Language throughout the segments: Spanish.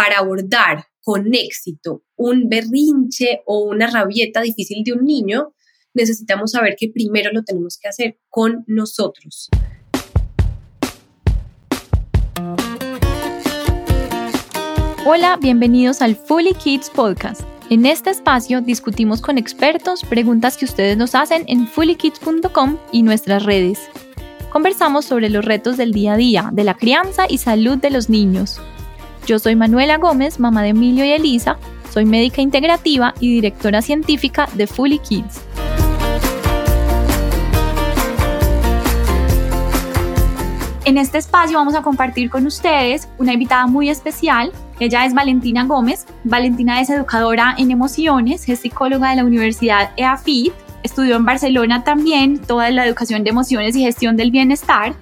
para abordar con éxito un berrinche o una rabieta difícil de un niño, necesitamos saber que primero lo tenemos que hacer con nosotros. Hola, bienvenidos al Fully Kids Podcast. En este espacio discutimos con expertos preguntas que ustedes nos hacen en fullykids.com y nuestras redes. Conversamos sobre los retos del día a día, de la crianza y salud de los niños. Yo soy Manuela Gómez, mamá de Emilio y Elisa, soy médica integrativa y directora científica de Fully Kids. En este espacio vamos a compartir con ustedes una invitada muy especial. Ella es Valentina Gómez. Valentina es educadora en emociones, es psicóloga de la Universidad EAFIT, estudió en Barcelona también toda la educación de emociones y gestión del bienestar.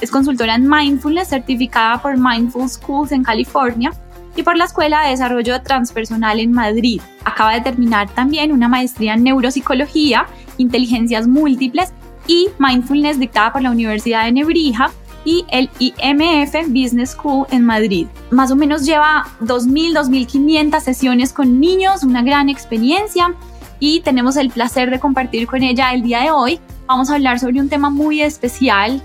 Es consultora en mindfulness certificada por Mindful Schools en California y por la Escuela de Desarrollo Transpersonal en Madrid. Acaba de terminar también una maestría en neuropsicología, inteligencias múltiples y mindfulness dictada por la Universidad de Nebrija y el IMF Business School en Madrid. Más o menos lleva 2.000, 2.500 sesiones con niños, una gran experiencia y tenemos el placer de compartir con ella el día de hoy. Vamos a hablar sobre un tema muy especial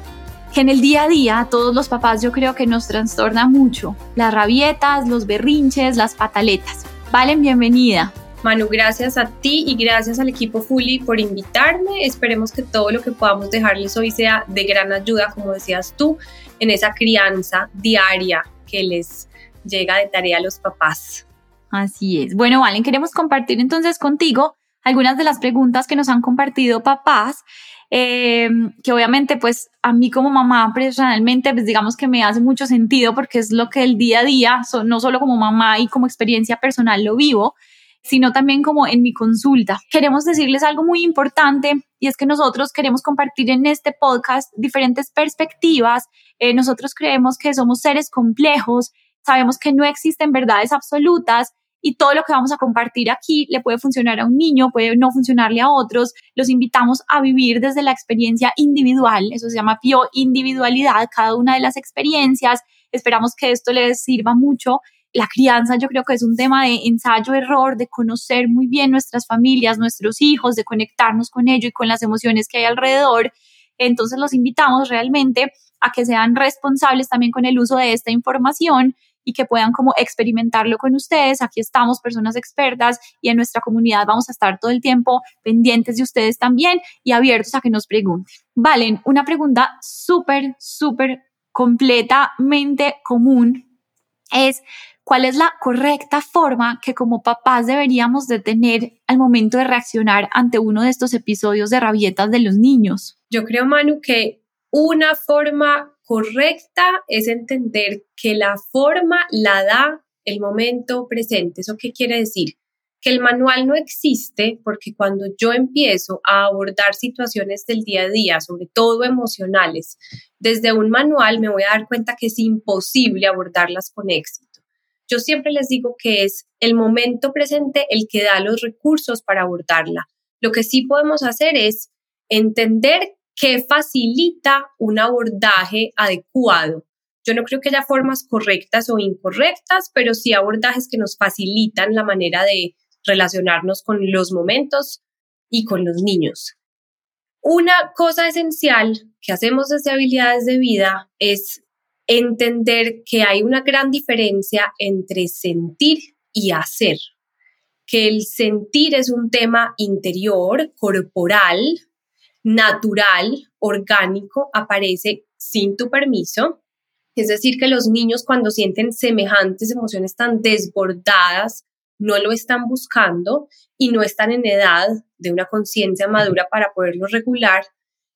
que en el día a día todos los papás yo creo que nos trastorna mucho. Las rabietas, los berrinches, las pataletas. Valen, bienvenida. Manu, gracias a ti y gracias al equipo Fully por invitarme. Esperemos que todo lo que podamos dejarles hoy sea de gran ayuda, como decías tú, en esa crianza diaria que les llega de tarea a los papás. Así es. Bueno, Valen, queremos compartir entonces contigo algunas de las preguntas que nos han compartido papás, eh, que obviamente pues a mí como mamá personalmente pues digamos que me hace mucho sentido porque es lo que el día a día, no solo como mamá y como experiencia personal lo vivo, sino también como en mi consulta. Queremos decirles algo muy importante y es que nosotros queremos compartir en este podcast diferentes perspectivas. Eh, nosotros creemos que somos seres complejos, sabemos que no existen verdades absolutas y todo lo que vamos a compartir aquí le puede funcionar a un niño, puede no funcionarle a otros. Los invitamos a vivir desde la experiencia individual, eso se llama bio individualidad, cada una de las experiencias. Esperamos que esto les sirva mucho la crianza yo creo que es un tema de ensayo-error, de conocer muy bien nuestras familias, nuestros hijos, de conectarnos con ellos y con las emociones que hay alrededor. Entonces los invitamos realmente a que sean responsables también con el uso de esta información y que puedan como experimentarlo con ustedes. Aquí estamos, personas expertas, y en nuestra comunidad vamos a estar todo el tiempo pendientes de ustedes también y abiertos a que nos pregunten. Valen, una pregunta súper, súper completamente común es cuál es la correcta forma que como papás deberíamos de tener al momento de reaccionar ante uno de estos episodios de rabietas de los niños. Yo creo, Manu, que una forma correcta es entender que la forma la da el momento presente. ¿Eso qué quiere decir? Que el manual no existe porque cuando yo empiezo a abordar situaciones del día a día, sobre todo emocionales, desde un manual me voy a dar cuenta que es imposible abordarlas con éxito. Yo siempre les digo que es el momento presente el que da los recursos para abordarla. Lo que sí podemos hacer es entender qué facilita un abordaje adecuado. Yo no creo que haya formas correctas o incorrectas, pero sí abordajes que nos facilitan la manera de relacionarnos con los momentos y con los niños. Una cosa esencial que hacemos desde habilidades de vida es entender que hay una gran diferencia entre sentir y hacer, que el sentir es un tema interior, corporal, natural, orgánico, aparece sin tu permiso. Es decir, que los niños cuando sienten semejantes emociones tan desbordadas, no lo están buscando y no están en edad de una conciencia madura para poderlo regular.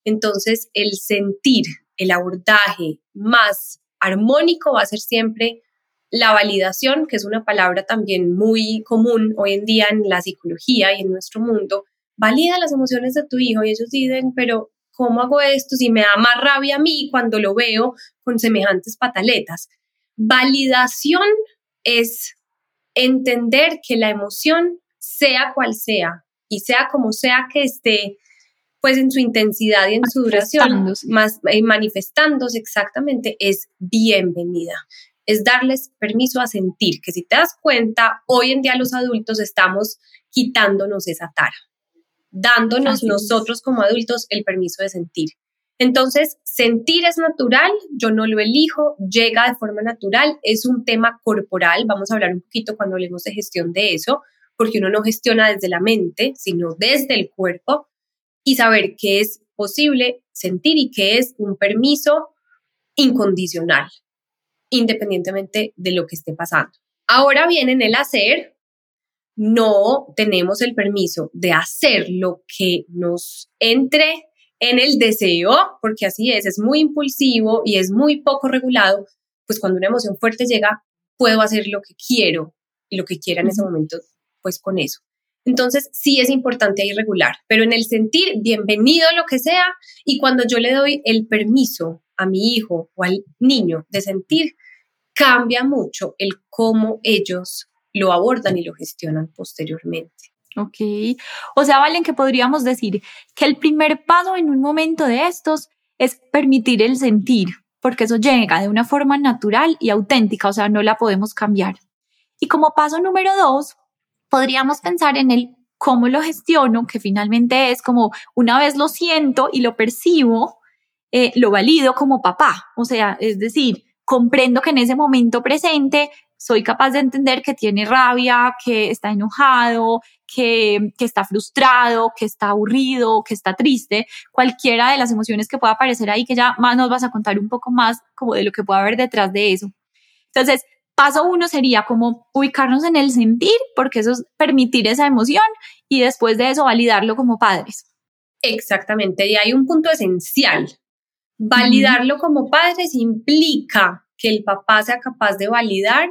Entonces, el sentir el abordaje más armónico va a ser siempre la validación, que es una palabra también muy común hoy en día en la psicología y en nuestro mundo. Valida las emociones de tu hijo y ellos dicen, pero ¿cómo hago esto si me da más rabia a mí cuando lo veo con semejantes pataletas? Validación es entender que la emoción, sea cual sea, y sea como sea que esté pues en su intensidad y en su duración, más eh, manifestándose exactamente, es bienvenida. es darles permiso a sentir, que si te das cuenta, hoy en día los adultos estamos quitándonos esa tara, dándonos nosotros como adultos el permiso de sentir. Entonces, sentir es natural, yo no lo elijo, llega de forma natural, es un tema corporal, vamos a hablar un poquito cuando hablemos de gestión de eso, porque uno no gestiona desde la mente, sino desde el cuerpo, y saber que es posible sentir y que es un permiso incondicional, independientemente de lo que esté pasando. Ahora bien, en el hacer, no tenemos el permiso de hacer lo que nos entre en el deseo, porque así es, es muy impulsivo y es muy poco regulado, pues cuando una emoción fuerte llega, puedo hacer lo que quiero y lo que quiera en ese momento, pues con eso. Entonces, sí es importante ahí regular, pero en el sentir, bienvenido lo que sea, y cuando yo le doy el permiso a mi hijo o al niño de sentir, cambia mucho el cómo ellos lo abordan y lo gestionan posteriormente. Ok. O sea, Valen, que podríamos decir que el primer paso en un momento de estos es permitir el sentir, porque eso llega de una forma natural y auténtica, o sea, no la podemos cambiar. Y como paso número dos, podríamos pensar en el cómo lo gestiono, que finalmente es como una vez lo siento y lo percibo, eh, lo valido como papá. O sea, es decir, comprendo que en ese momento presente soy capaz de entender que tiene rabia, que está enojado, que, que, está frustrado, que está aburrido, que está triste, cualquiera de las emociones que pueda aparecer ahí, que ya más nos vas a contar un poco más como de lo que pueda haber detrás de eso. Entonces, paso uno sería como ubicarnos en el sentir, porque eso es permitir esa emoción y después de eso validarlo como padres. Exactamente, y hay un punto esencial. Validarlo como padres implica que el papá sea capaz de validar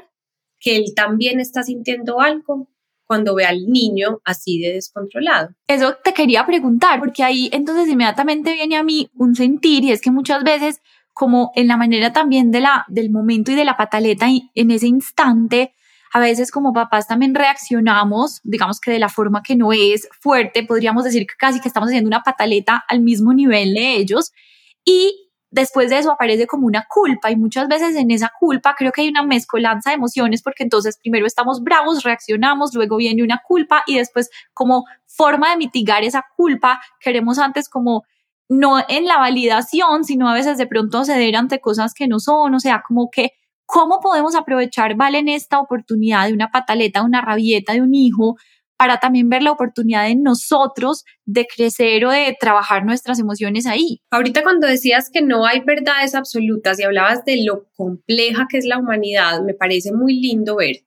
que él también está sintiendo algo cuando ve al niño así de descontrolado. Eso te quería preguntar, porque ahí entonces inmediatamente viene a mí un sentir y es que muchas veces como en la manera también de la, del momento y de la pataleta y en ese instante, a veces como papás también reaccionamos, digamos que de la forma que no es fuerte, podríamos decir que casi que estamos haciendo una pataleta al mismo nivel de ellos y después de eso aparece como una culpa y muchas veces en esa culpa creo que hay una mezcolanza de emociones porque entonces primero estamos bravos, reaccionamos, luego viene una culpa y después como forma de mitigar esa culpa queremos antes como no en la validación, sino a veces de pronto ceder ante cosas que no son, o sea, como que cómo podemos aprovechar, vale, en esta oportunidad de una pataleta, una rabieta de un hijo para también ver la oportunidad de nosotros de crecer o de trabajar nuestras emociones ahí. Ahorita cuando decías que no hay verdades absolutas y hablabas de lo compleja que es la humanidad, me parece muy lindo ver.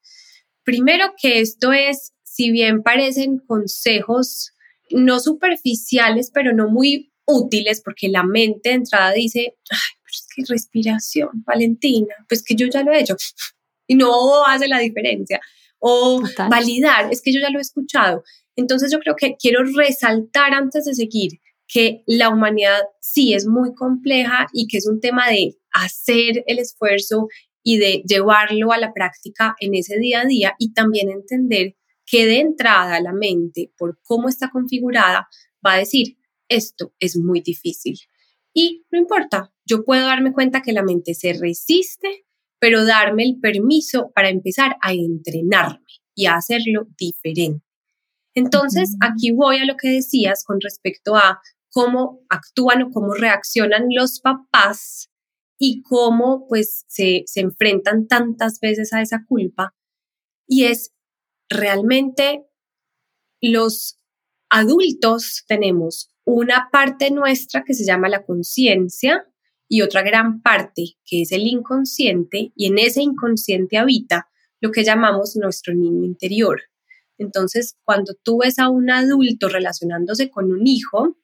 Primero que esto es, si bien parecen consejos no superficiales, pero no muy útiles, porque la mente de entrada dice, ay, pero es que respiración, Valentina, pues que yo ya lo he hecho y no hace la diferencia o validar, es que yo ya lo he escuchado. Entonces yo creo que quiero resaltar antes de seguir que la humanidad sí es muy compleja y que es un tema de hacer el esfuerzo y de llevarlo a la práctica en ese día a día y también entender que de entrada la mente, por cómo está configurada, va a decir, esto es muy difícil. Y no importa, yo puedo darme cuenta que la mente se resiste pero darme el permiso para empezar a entrenarme y a hacerlo diferente. Entonces, aquí voy a lo que decías con respecto a cómo actúan o cómo reaccionan los papás y cómo pues se, se enfrentan tantas veces a esa culpa. Y es realmente los adultos tenemos una parte nuestra que se llama la conciencia, y otra gran parte que es el inconsciente y en ese inconsciente habita lo que llamamos nuestro niño interior. Entonces, cuando tú ves a un adulto relacionándose con un hijo,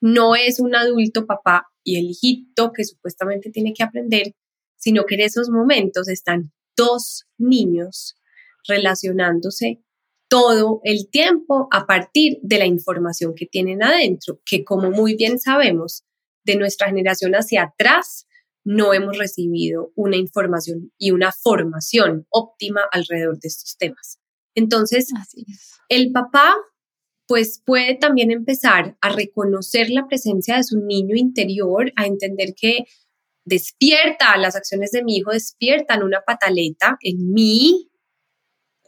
no es un adulto papá y el hijito que supuestamente tiene que aprender, sino que en esos momentos están dos niños relacionándose todo el tiempo a partir de la información que tienen adentro, que como muy bien sabemos, de nuestra generación hacia atrás no hemos recibido una información y una formación óptima alrededor de estos temas. Entonces, el papá pues puede también empezar a reconocer la presencia de su niño interior, a entender que despierta, las acciones de mi hijo despiertan una pataleta en mí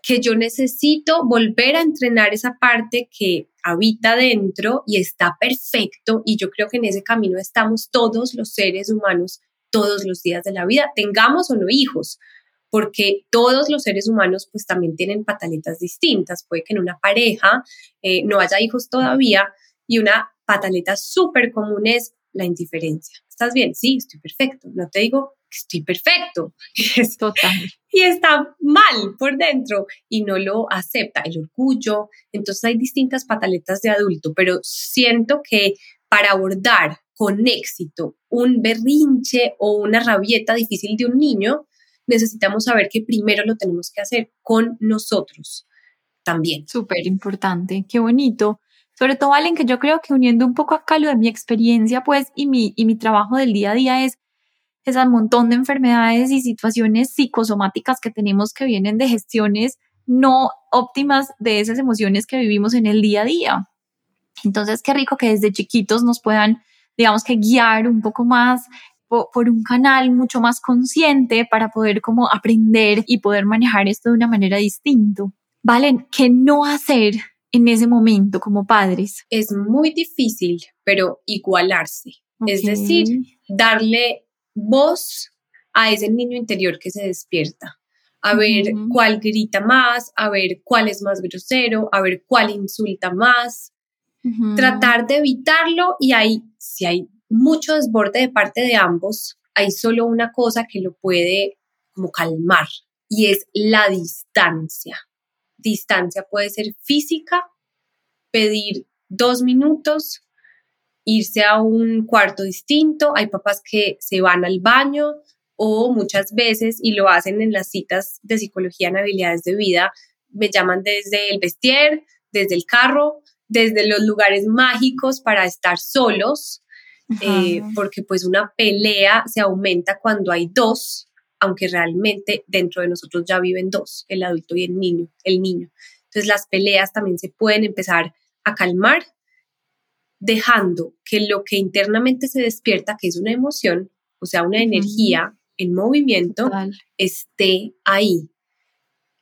que yo necesito volver a entrenar esa parte que habita dentro y está perfecto y yo creo que en ese camino estamos todos los seres humanos todos los días de la vida, tengamos o no hijos, porque todos los seres humanos pues también tienen pataletas distintas, puede que en una pareja eh, no haya hijos todavía y una pataleta súper común es la indiferencia. ¿Estás bien? Sí, estoy perfecto. No te digo que estoy perfecto. Total. Y está mal por dentro y no lo acepta. El orgullo. Entonces hay distintas pataletas de adulto, pero siento que para abordar con éxito un berrinche o una rabieta difícil de un niño, necesitamos saber que primero lo tenemos que hacer con nosotros también. Súper importante, qué bonito. Sobre todo, Valen, que yo creo que uniendo un poco acá lo de mi experiencia, pues, y mi, y mi trabajo del día a día es ese montón de enfermedades y situaciones psicosomáticas que tenemos que vienen de gestiones no óptimas de esas emociones que vivimos en el día a día. Entonces, qué rico que desde chiquitos nos puedan, digamos que guiar un poco más por, un canal mucho más consciente para poder como aprender y poder manejar esto de una manera distinta. Valen, ¿qué no hacer en ese momento como padres? Es muy difícil, pero igualarse. Es decir, darle voz a ese niño interior que se despierta. A ver cuál grita más, a ver cuál es más grosero, a ver cuál insulta más. Tratar de evitarlo y ahí, si hay mucho desborde de parte de ambos, hay solo una cosa que lo puede como calmar y es la distancia distancia puede ser física, pedir dos minutos, irse a un cuarto distinto. Hay papás que se van al baño o muchas veces, y lo hacen en las citas de psicología en habilidades de vida, me llaman desde el vestier, desde el carro, desde los lugares mágicos para estar solos, eh, porque pues una pelea se aumenta cuando hay dos aunque realmente dentro de nosotros ya viven dos, el adulto y el niño, el niño. Entonces las peleas también se pueden empezar a calmar dejando que lo que internamente se despierta, que es una emoción, o sea, una energía en movimiento, esté ahí.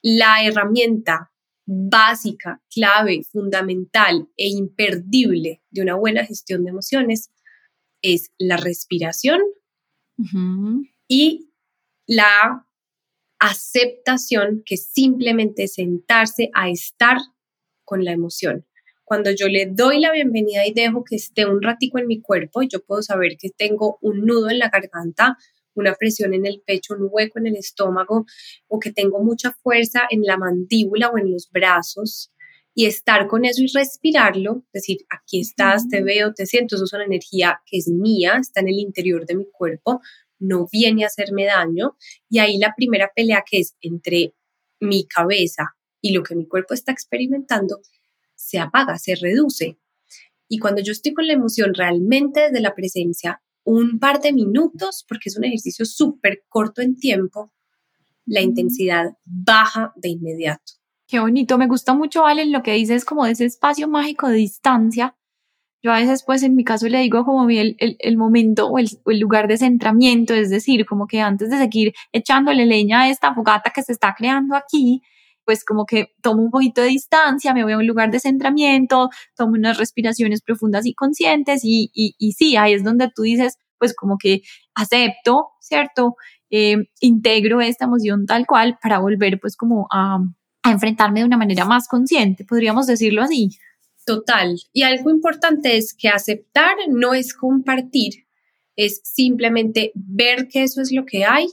La herramienta básica, clave, fundamental e imperdible de una buena gestión de emociones es la respiración y la aceptación que simplemente sentarse a estar con la emoción. Cuando yo le doy la bienvenida y dejo que esté un ratico en mi cuerpo, yo puedo saber que tengo un nudo en la garganta, una presión en el pecho, un hueco en el estómago o que tengo mucha fuerza en la mandíbula o en los brazos y estar con eso y respirarlo, decir, aquí estás, te veo, te siento, eso es una energía que es mía, está en el interior de mi cuerpo, no viene a hacerme daño. Y ahí la primera pelea que es entre mi cabeza y lo que mi cuerpo está experimentando se apaga, se reduce. Y cuando yo estoy con la emoción realmente desde la presencia, un par de minutos, porque es un ejercicio súper corto en tiempo, la intensidad baja de inmediato. Qué bonito, me gusta mucho, Valen, lo que dices como de ese espacio mágico de distancia yo a veces, pues en mi caso le digo como el, el, el momento o el, el, lugar de centramiento, es decir, como que antes de seguir echándole leña a esta fogata que se está creando aquí, pues como que tomo un poquito de distancia, me voy a un lugar de centramiento, tomo unas respiraciones profundas y conscientes y, y, sí, ahí es donde tú dices, pues como que acepto, ¿cierto? Eh, integro esta emoción tal cual para volver pues como a enfrentarme de una manera más consciente, podríamos decirlo así. Total. Y algo importante es que aceptar no es compartir, es simplemente ver que eso es lo que hay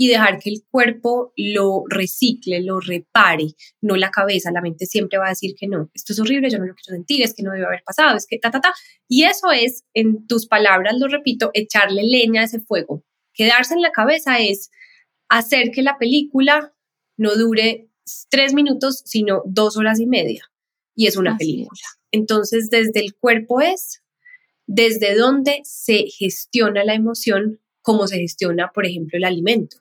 y dejar que el cuerpo lo recicle, lo repare, no la cabeza, la mente siempre va a decir que no, esto es horrible, yo no lo quiero sentir, es que no debe haber pasado, es que ta, ta, ta. Y eso es, en tus palabras, lo repito, echarle leña a ese fuego. Quedarse en la cabeza es hacer que la película no dure tres minutos, sino dos horas y media. Y es una película. Entonces, desde el cuerpo es desde donde se gestiona la emoción, como se gestiona, por ejemplo, el alimento.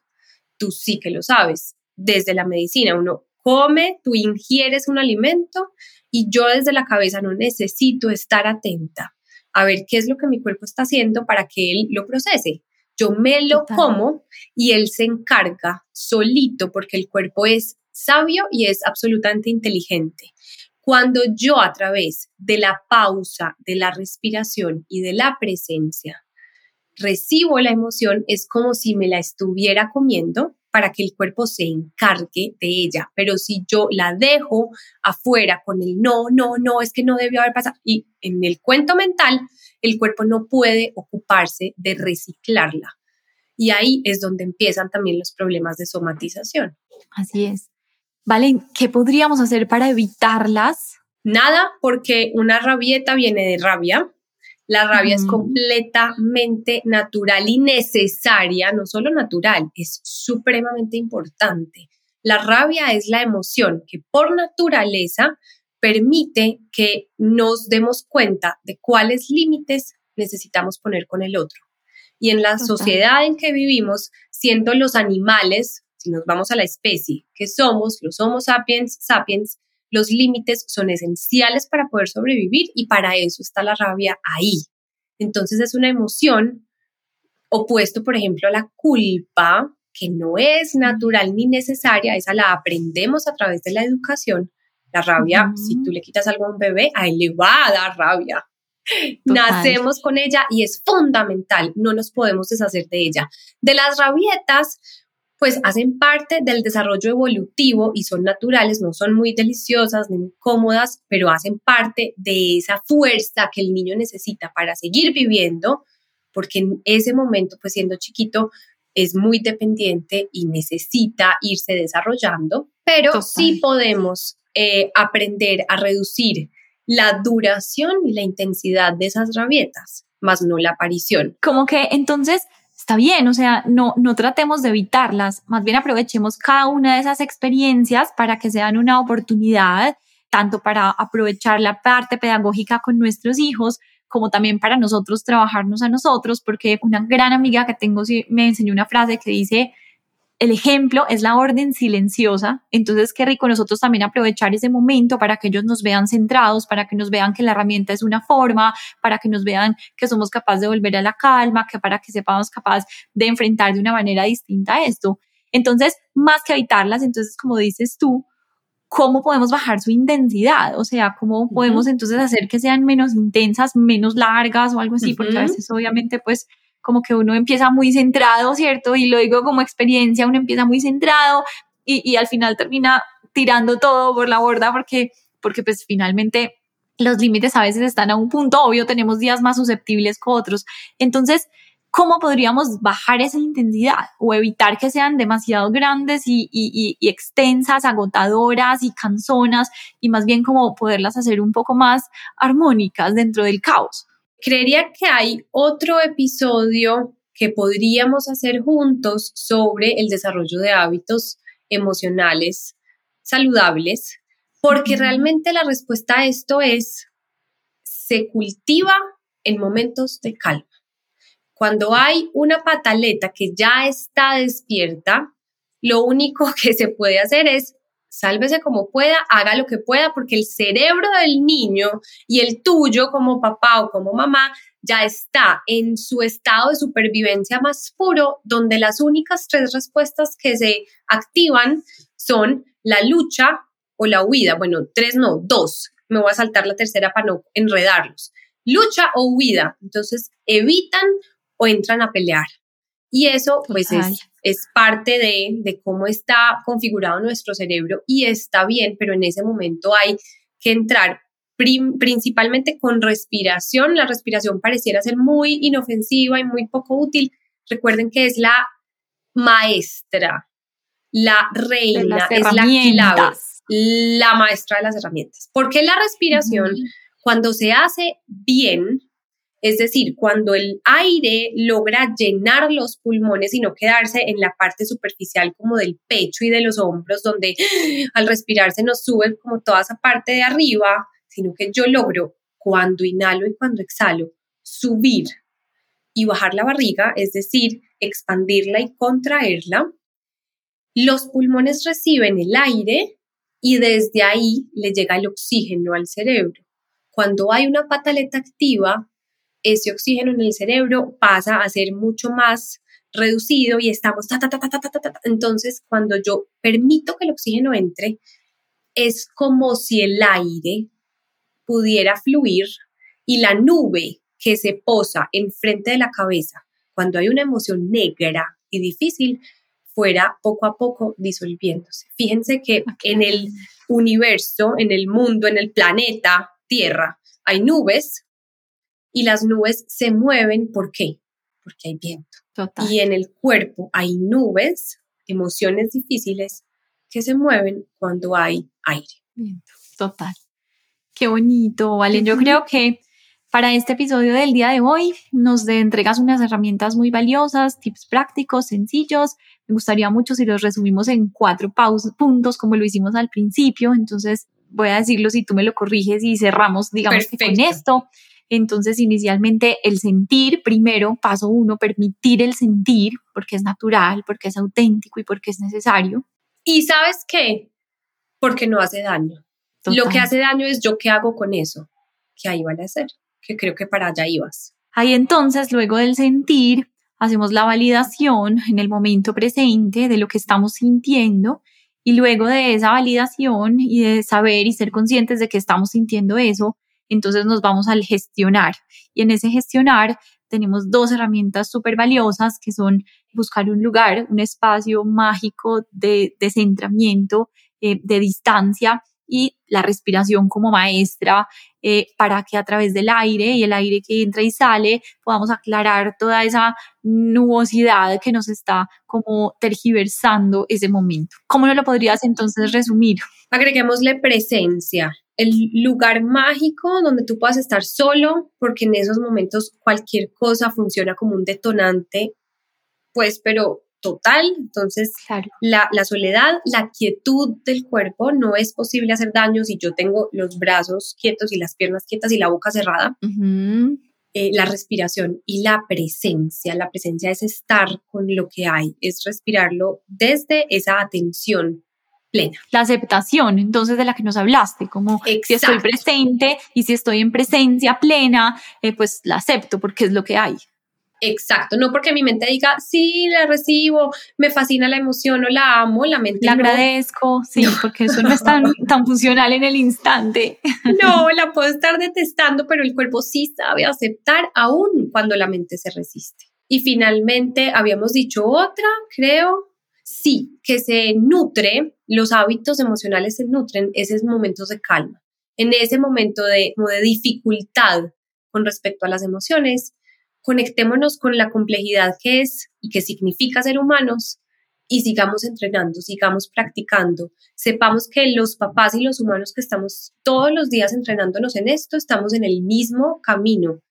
Tú sí que lo sabes. Desde la medicina, uno come, tú ingieres un alimento y yo desde la cabeza no necesito estar atenta a ver qué es lo que mi cuerpo está haciendo para que él lo procese. Yo me lo como y él se encarga solito porque el cuerpo es sabio y es absolutamente inteligente. Cuando yo a través de la pausa, de la respiración y de la presencia recibo la emoción, es como si me la estuviera comiendo para que el cuerpo se encargue de ella. Pero si yo la dejo afuera con el no, no, no, es que no debió haber pasado, y en el cuento mental, el cuerpo no puede ocuparse de reciclarla. Y ahí es donde empiezan también los problemas de somatización. Así es. Vale, ¿qué podríamos hacer para evitarlas? Nada, porque una rabieta viene de rabia, la rabia es completamente natural y necesaria, no solo natural, es supremamente importante. La rabia es la emoción que por naturaleza permite que nos demos cuenta de cuáles límites necesitamos poner con el otro. Y en la sociedad en que vivimos, siendo los animales, si nos vamos a la especie que somos, los Homo sapiens sapiens, los límites son esenciales para poder sobrevivir y para eso está la rabia ahí. Entonces es una emoción opuesto, por ejemplo, a la culpa, que no es natural ni necesaria, esa la aprendemos a través de la educación. La rabia, si tú le quitas algo a un bebé, a él le va a dar rabia. Nacemos con ella y es fundamental, no nos podemos deshacer de ella. De las rabietas, pues hacen parte del desarrollo evolutivo y son naturales, no son muy deliciosas ni muy cómodas, pero hacen parte de esa fuerza que el niño necesita para seguir viviendo, porque en ese momento, pues siendo chiquito, es muy dependiente y necesita irse desarrollando, pero sí podemos eh, aprender a reducir la duración y la intensidad de esas rabietas, más no la aparición. Como que entonces está bien, o sea, no, no tratemos de evitarlas, más bien aprovechemos cada una de esas experiencias para que sean una oportunidad, tanto para aprovechar la parte pedagógica con nuestros hijos, como también para nosotros trabajarnos a nosotros, porque una gran amiga que tengo me enseñó una frase que dice, el ejemplo es la orden silenciosa, entonces qué rico nosotros también aprovechar ese momento para que ellos nos vean centrados, para que nos vean que la herramienta es una forma, para que nos vean que somos capaces de volver a la calma, que para que sepamos capaces de enfrentar de una manera distinta esto. Entonces, más que evitarlas, entonces, como dices tú, ¿cómo podemos bajar su intensidad? O sea, ¿cómo podemos entonces hacer que sean menos intensas, menos largas o algo así? Porque a veces, obviamente, pues como que uno empieza muy centrado, ¿cierto? Y lo digo como experiencia, uno empieza muy centrado y, al final termina tirando todo por la borda porque, porque pues finalmente los límites a veces están a un punto, obvio tenemos días más susceptibles que otros. Entonces, ¿cómo podríamos bajar esa intensidad o evitar que sean demasiado grandes y, extensas, agotadoras y canzonas y más bien como poderlas hacer un poco más armónicas dentro del caos? Creería que hay otro episodio que podríamos hacer juntos sobre el desarrollo de hábitos emocionales saludables, porque realmente la respuesta a esto es, se cultiva en momentos de calma. Cuando hay una pataleta que ya está despierta, lo único que se puede hacer es sálvese como pueda, haga lo que pueda, porque el cerebro del niño y el tuyo como papá o como mamá ya está en su estado de supervivencia más puro, donde las únicas tres respuestas que se activan son la lucha o la huida. Bueno, tres no, dos. Me voy a saltar la tercera para no enredarlos. Lucha o huida. Entonces, evitan o entran a pelear. Y eso, pues, es es parte de, cómo está configurado nuestro cerebro y está bien, pero en ese momento hay que entrar principalmente con respiración. La respiración pareciera ser muy inofensiva y muy poco útil. Recuerden que es la maestra, la reina, es la clave, la maestra de las herramientas. Porque la respiración, cuando se hace bien, es decir, cuando el aire logra llenar los pulmones y no quedarse en la parte superficial como del pecho y de los hombros, donde al respirar se nos sube como toda esa parte de arriba, sino que yo logro cuando inhalo y cuando exhalo subir y bajar la barriga, es decir, expandirla y contraerla, los pulmones reciben el aire y desde ahí le llega el oxígeno al cerebro. Cuando hay una pataleta activa, ese oxígeno en el cerebro pasa a ser mucho más reducido y estamos ta, ta, ta, ta, ta, ta, ta. Entonces, cuando yo permito que el oxígeno entre, es como si el aire pudiera fluir y la nube que se posa enfrente de la cabeza cuando hay una emoción negra y difícil fuera poco a poco disolviéndose. Fíjense que en el universo, en el mundo, en el planeta Tierra, hay nubes y las nubes se mueven. ¿Por qué? Porque hay viento. Y en el cuerpo hay nubes, emociones difíciles que se mueven cuando hay aire. Viento. Total. Qué bonito, Valen. Yo creo que para este episodio del día de hoy nos entregas unas herramientas muy valiosas, tips prácticos, sencillos. Me gustaría mucho si los resumimos en cuatro puntos como lo hicimos al principio. Entonces voy a decirlo si tú me lo corriges y cerramos, digamos que con esto. Entonces, inicialmente el sentir, primero, paso uno, permitir el sentir, porque es natural, porque es auténtico y porque es necesario. Y sabes qué? Porque no hace daño. Lo que hace daño es yo qué hago con eso, que ahí van a hacer, que creo que para allá ibas. Ahí entonces, luego del sentir, hacemos la validación en el momento presente de lo que estamos sintiendo y luego de esa validación y de saber y ser conscientes de que estamos sintiendo eso, entonces nos vamos al gestionar. Y en ese gestionar tenemos dos herramientas súper valiosas que son buscar un lugar, un espacio mágico de, descentramiento, eh, de distancia y la respiración como maestra eh, para que a través del aire y el aire que entra y sale podamos aclarar toda esa nubosidad que nos está como tergiversando ese momento. ¿Cómo no lo podrías entonces resumir? Agreguémosle presencia, el lugar mágico donde tú puedas estar solo, porque en esos momentos cualquier cosa funciona como un detonante, pues, pero total. Entonces, la, soledad, la quietud del cuerpo, no es posible hacer daño si yo tengo los brazos quietos y las piernas quietas y la boca cerrada. Eh, la respiración y la presencia. La presencia es estar con lo que hay, es respirarlo desde esa atención plena. La aceptación, entonces, de la que nos hablaste, como si estoy presente y si estoy en presencia plena, eh, pues la acepto porque es lo que hay. Exacto, no porque mi mente diga, sí, la recibo, me fascina la emoción o la amo, la mente La agradezco, sí, porque eso no es tan, tan funcional en el instante. No, la puedo estar detestando, pero el cuerpo sí sabe aceptar aún cuando la mente se resiste. Y finalmente, habíamos dicho otra, creo, sí, que se nutre, los hábitos emocionales se nutren esos momentos de calma. En ese momento de, de dificultad con respecto a las emociones, conectémonos con la complejidad que es y que significa ser humanos y sigamos entrenando, sigamos practicando. Sepamos que los papás y los humanos que estamos todos los días entrenándonos en esto, estamos en el mismo camino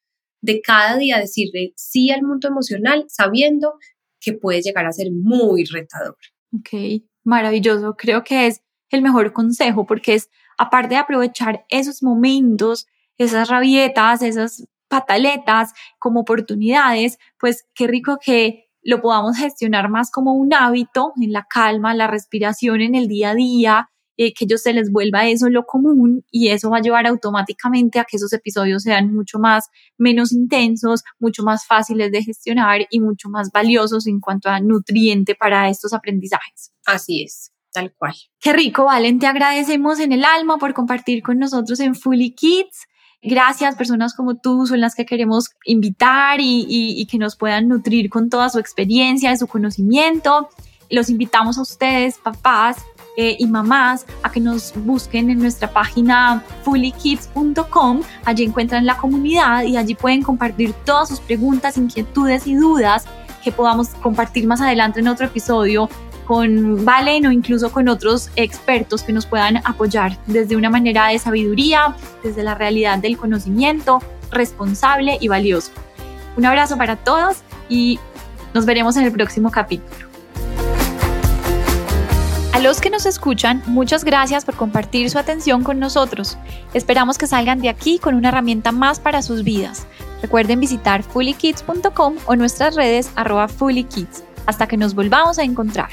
de cada día decirle sí al mundo emocional, sabiendo que puede llegar a ser muy retador. Ok, maravilloso. Creo que es el mejor consejo porque es, aparte de aprovechar esos momentos, esas rabietas, esas pataletas como oportunidades, pues qué rico que lo podamos gestionar más como un hábito en la calma, la respiración en el día a día, eh, que ellos se les vuelva eso lo común y eso va a llevar automáticamente a que esos episodios sean mucho más, menos intensos, mucho más fáciles de gestionar y mucho más valiosos en cuanto a nutriente para estos aprendizajes. Así es. Tal cual. Qué rico, Valen. Te agradecemos en el alma por compartir con nosotros en Fully Kids. Gracias, personas como tú son las que queremos invitar y, que nos puedan nutrir con toda su experiencia, y su conocimiento. Los invitamos a ustedes, papás, eh, y mamás a que nos busquen en nuestra página fullykids.com. Allí encuentran la comunidad y allí pueden compartir todas sus preguntas, inquietudes y dudas que podamos compartir más adelante en otro episodio con Valen o incluso con otros expertos que nos puedan apoyar desde una manera de sabiduría, desde la realidad del conocimiento responsable y valioso. Un abrazo para todos y nos veremos en el próximo capítulo. A los que nos escuchan, muchas gracias por compartir su atención con nosotros. Esperamos que salgan de aquí con una herramienta más para sus vidas. Recuerden visitar fullykids.com o nuestras redes arroba fullykids. Hasta que nos volvamos a encontrar.